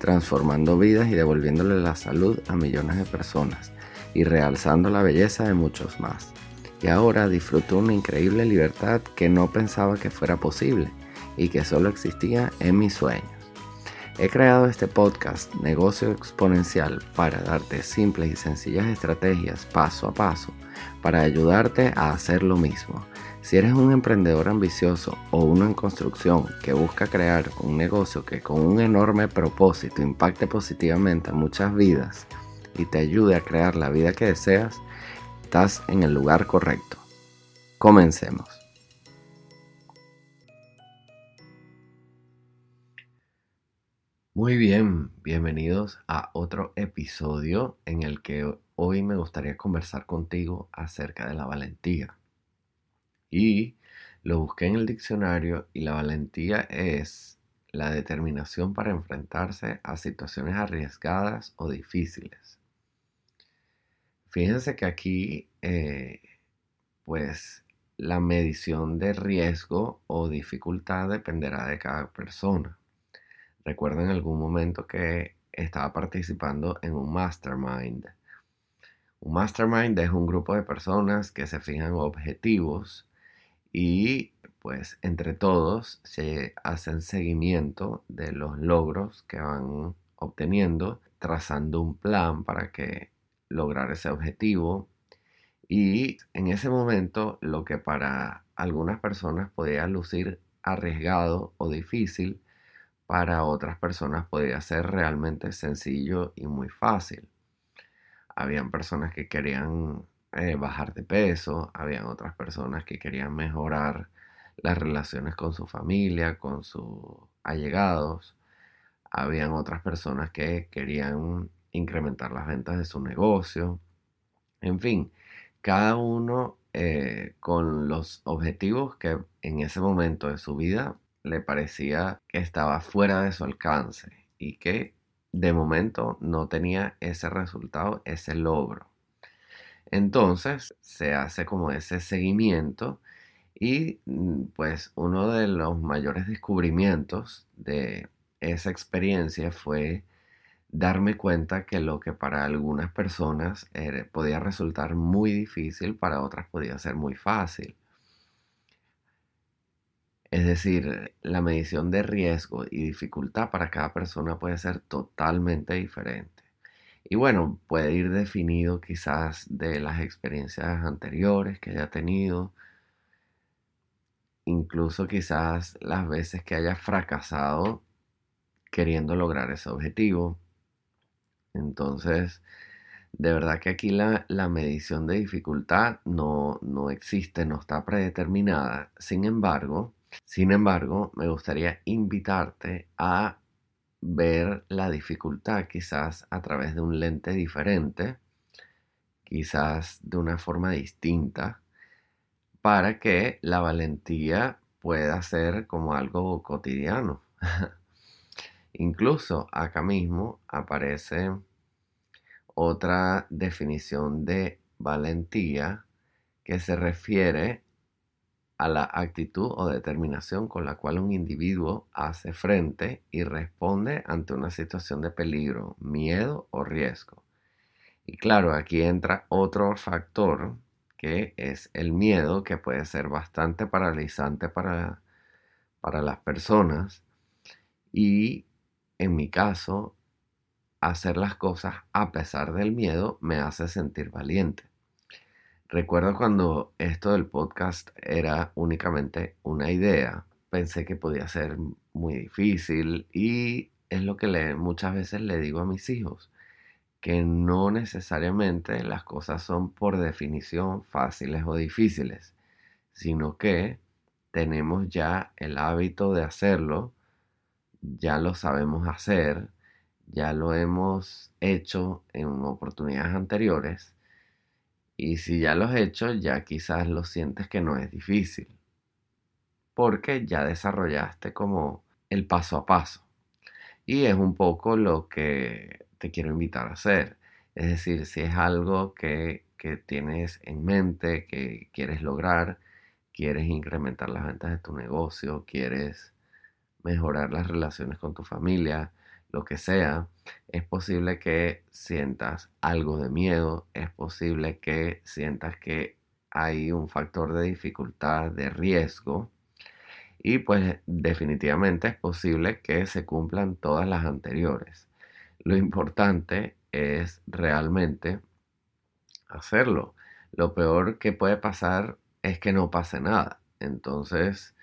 transformando vidas y devolviéndole la salud a millones de personas y realzando la belleza de muchos más. Y ahora disfruto una increíble libertad que no pensaba que fuera posible y que solo existía en mis sueños. He creado este podcast Negocio Exponencial para darte simples y sencillas estrategias paso a paso para ayudarte a hacer lo mismo si eres un emprendedor ambicioso o uno en construcción que busca crear un negocio que con un enorme propósito impacte positivamente a muchas vidas y te ayude a crear la vida que deseas, estás en el lugar correcto. Comencemos. Muy bien, bienvenidos a otro episodio en el que hoy me gustaría conversar contigo acerca de la valentía. Y lo busqué en el diccionario y la valentía es la determinación para enfrentarse a situaciones arriesgadas o difíciles. Fíjense que aquí, eh, pues, la medición de riesgo o dificultad dependerá de cada persona. Recuerdo en algún momento que estaba participando en un mastermind. Un mastermind es un grupo de personas que se fijan objetivos y pues entre todos se hacen seguimiento de los logros que van obteniendo, trazando un plan para que lograr ese objetivo. Y en ese momento lo que para algunas personas podía lucir arriesgado o difícil, para otras personas podía ser realmente sencillo y muy fácil. Habían personas que querían eh, bajar de peso, habían otras personas que querían mejorar las relaciones con su familia, con sus allegados, habían otras personas que querían incrementar las ventas de su negocio, en fin, cada uno eh, con los objetivos que en ese momento de su vida le parecía que estaba fuera de su alcance y que de momento no tenía ese resultado, ese logro. Entonces se hace como ese seguimiento y mm, pues uno de los mayores descubrimientos de esa experiencia fue darme cuenta que lo que para algunas personas podía resultar muy difícil, para otras podía ser muy fácil. Es decir, la medición de riesgo y dificultad para cada persona puede ser totalmente diferente. Y bueno, puede ir definido quizás de las experiencias anteriores que haya tenido, incluso quizás las veces que haya fracasado queriendo lograr ese objetivo. Entonces, de verdad que aquí la, medición de dificultad no, no existe, no está predeterminada. Sin embargo, sin embargo, me gustaría invitarte a ver la dificultad quizás a través de un lente diferente, quizás de una forma distinta, para que la valentía pueda ser como algo cotidiano. Incluso acá mismo aparece otra definición de valentía que se refiere a la actitud o determinación con la cual un individuo hace frente y responde ante una situación de peligro, miedo o riesgo. Y claro, aquí entra otro factor que es el miedo, que puede ser bastante paralizante para, para las personas. Y en mi caso, hacer las cosas a pesar del miedo me hace sentir valiente. Recuerdo cuando esto del podcast era únicamente una idea, pensé que podía ser muy difícil y es lo que muchas veces le digo a mis hijos, que no necesariamente las cosas son por definición fáciles o difíciles, sino que tenemos ya el hábito de hacerlo, ya lo sabemos hacer, ya lo hemos hecho en oportunidades anteriores y si ya lo has hecho, ya quizás lo sientes que no es difícil, porque ya desarrollaste como el paso a paso. Y es un poco lo que te quiero invitar a hacer. Es decir, si es algo que, que tienes en mente, que quieres lograr, quieres incrementar las ventas de tu negocio, quieres mejorar las relaciones con tu familia, lo que sea, es posible que sientas algo de miedo, es posible que sientas que hay un factor de dificultad, de riesgo, y pues definitivamente es posible que se cumplan todas las anteriores. Lo importante es realmente hacerlo. Lo peor que puede pasar es que no pase nada. Entonces,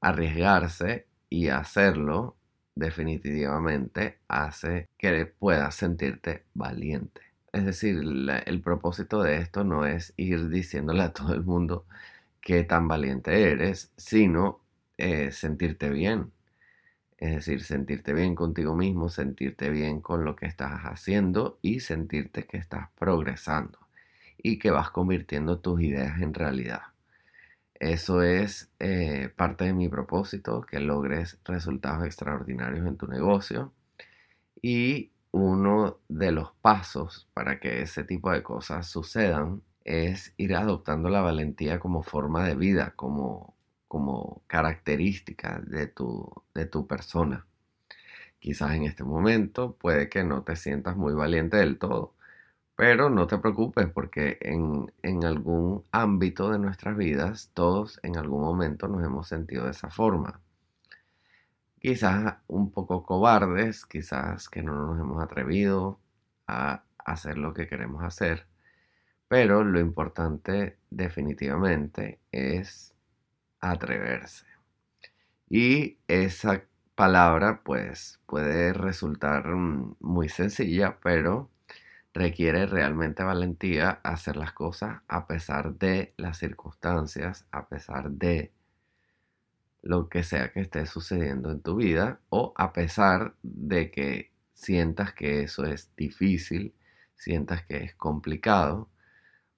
arriesgarse y hacerlo definitivamente hace que puedas sentirte valiente. Es decir, el propósito de esto no es ir diciéndole a todo el mundo qué tan valiente eres, sino eh, sentirte bien. Es decir, sentirte bien contigo mismo, sentirte bien con lo que estás haciendo y sentirte que estás progresando y que vas convirtiendo tus ideas en realidad. Eso es eh, parte de mi propósito, que logres resultados extraordinarios en tu negocio. Y uno de los pasos para que ese tipo de cosas sucedan es ir adoptando la valentía como forma de vida, como, como característica de tu, de tu persona. Quizás en este momento puede que no te sientas muy valiente del todo, pero no te preocupes porque en, algún ámbito de nuestras vidas todos en algún momento nos hemos sentido de esa forma. Quizás un poco cobardes, quizás que no nos hemos atrevido a hacer lo que queremos hacer, pero lo importante definitivamente es atreverse. Y esa palabra pues puede resultar mm, muy sencilla, pero requiere realmente valentía hacer las cosas a pesar de las circunstancias, a pesar de lo que sea que esté sucediendo en tu vida o a pesar de que sientas que eso es difícil, sientas que es complicado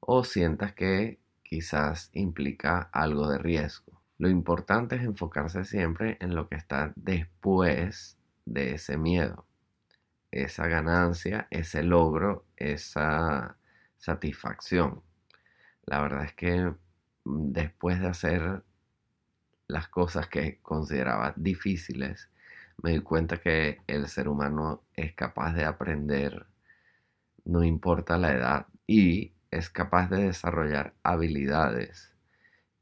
o sientas que quizás implica algo de riesgo. Lo importante es enfocarse siempre en lo que está después de ese miedo esa ganancia, ese logro, esa satisfacción. La verdad es que mm, después de hacer las cosas que consideraba difíciles, me di cuenta que el ser humano es capaz de aprender, no importa la edad, y es capaz de desarrollar habilidades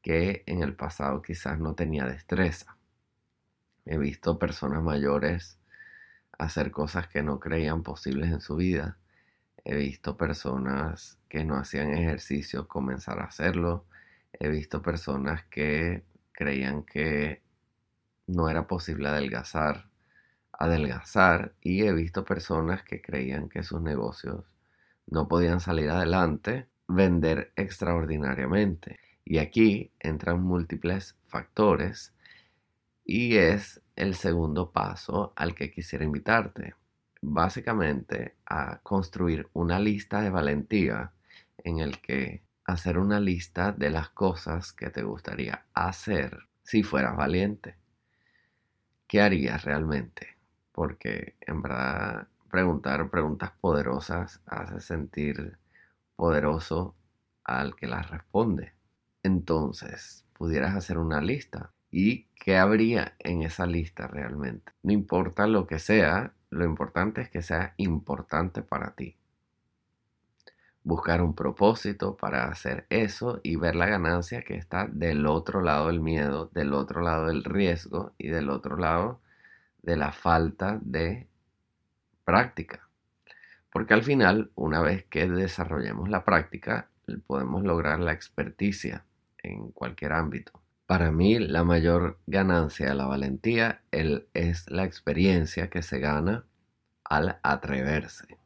que en el pasado quizás no tenía destreza. He visto personas mayores hacer cosas que no creían posibles en su vida. He visto personas que no hacían ejercicio comenzar a hacerlo. He visto personas que creían que no era posible adelgazar, adelgazar. Y he visto personas que creían que sus negocios no podían salir adelante, vender extraordinariamente. Y aquí entran múltiples factores y es el segundo paso al que quisiera invitarte. Básicamente a construir una lista de valentía en el que hacer una lista de las cosas que te gustaría hacer si fueras valiente. ¿Qué harías realmente? Porque en verdad preguntar preguntas poderosas hace sentir poderoso al que las responde. Entonces, pudieras hacer una lista y qué habría en esa lista realmente. No importa lo que sea, lo importante es que sea importante para ti. Buscar un propósito para hacer eso y ver la ganancia que está del otro lado del miedo, del otro lado del riesgo y del otro lado de la falta de práctica. Porque al final, una vez que desarrollemos la práctica, podemos lograr la experticia en cualquier ámbito. Para mí la mayor ganancia de la valentía es la experiencia que se gana al atreverse.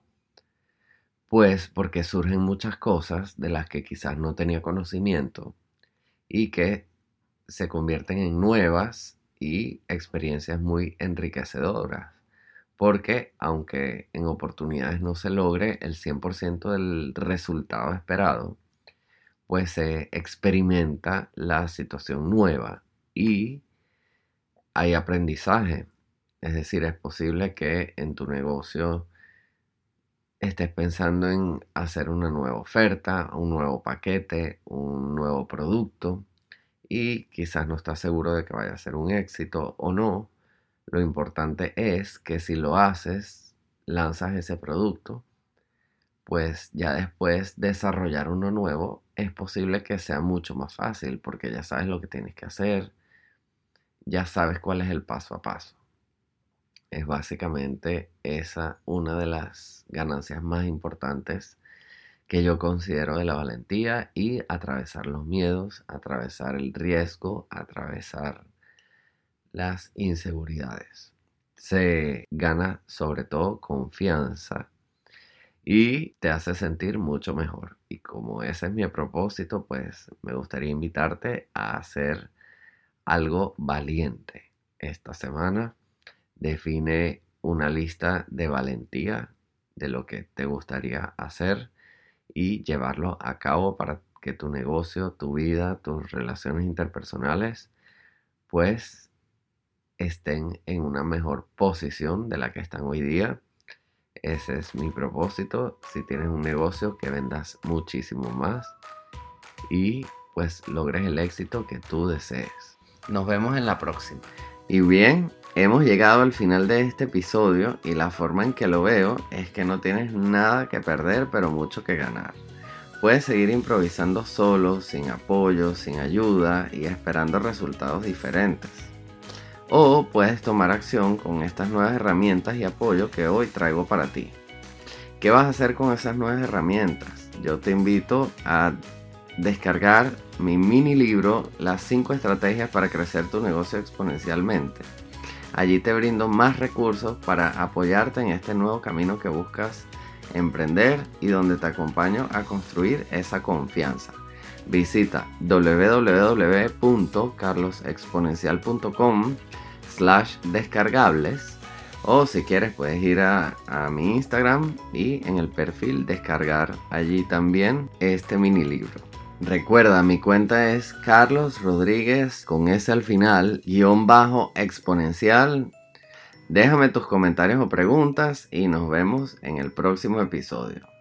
Pues porque surgen muchas cosas de las que quizás no tenía conocimiento y que se convierten en nuevas y experiencias muy enriquecedoras. porque aunque en oportunidades no se logre el 100% del resultado esperado, pues se experimenta la situación nueva y hay aprendizaje. Es decir, es posible que en tu negocio estés pensando en hacer una nueva oferta, un nuevo paquete, un nuevo producto y quizás no estás seguro de que vaya a ser un éxito o no. Lo importante es que si lo haces, lanzas ese producto, pues ya después desarrollar uno nuevo es posible que sea mucho más fácil porque ya sabes lo que tienes que hacer, ya sabes cuál es el paso a paso. Es básicamente esa una de las ganancias más importantes que yo considero de la valentía y atravesar los miedos, atravesar el riesgo, atravesar las inseguridades. Se gana sobre todo confianza y te hace sentir mucho mejor. Y como ese es mi propósito, pues me gustaría invitarte a hacer algo valiente. Esta semana define una lista de valentía de lo que te gustaría hacer y llevarlo a cabo para que tu negocio, tu vida, tus relaciones interpersonales, pues estén en una mejor posición de la que están hoy día. Ese es mi propósito. Si tienes un negocio, que vendas muchísimo más y pues logres el éxito que tú desees. Nos vemos en la próxima. Y bien, hemos llegado al final de este episodio y la forma en que lo veo es que no tienes nada que perder pero mucho que ganar. Puedes seguir improvisando solo, sin apoyo, sin ayuda y esperando resultados diferentes. O puedes tomar acción con estas nuevas herramientas y apoyo que hoy traigo para ti. ¿Qué vas a hacer con esas nuevas herramientas? Yo te invito a descargar mi mini libro Las 5 estrategias para crecer tu negocio exponencialmente. Allí te brindo más recursos para apoyarte en este nuevo camino que buscas emprender y donde te acompaño a construir esa confianza. Visita www.carlosexponencial.com slash descargables o si quieres puedes ir a, a, mi Instagram y en el perfil descargar allí también este mini libro. Recuerda, mi cuenta es Carlos Rodríguez con S al final, guion bajo exponencial. Déjame tus comentarios o preguntas y nos vemos en el próximo episodio.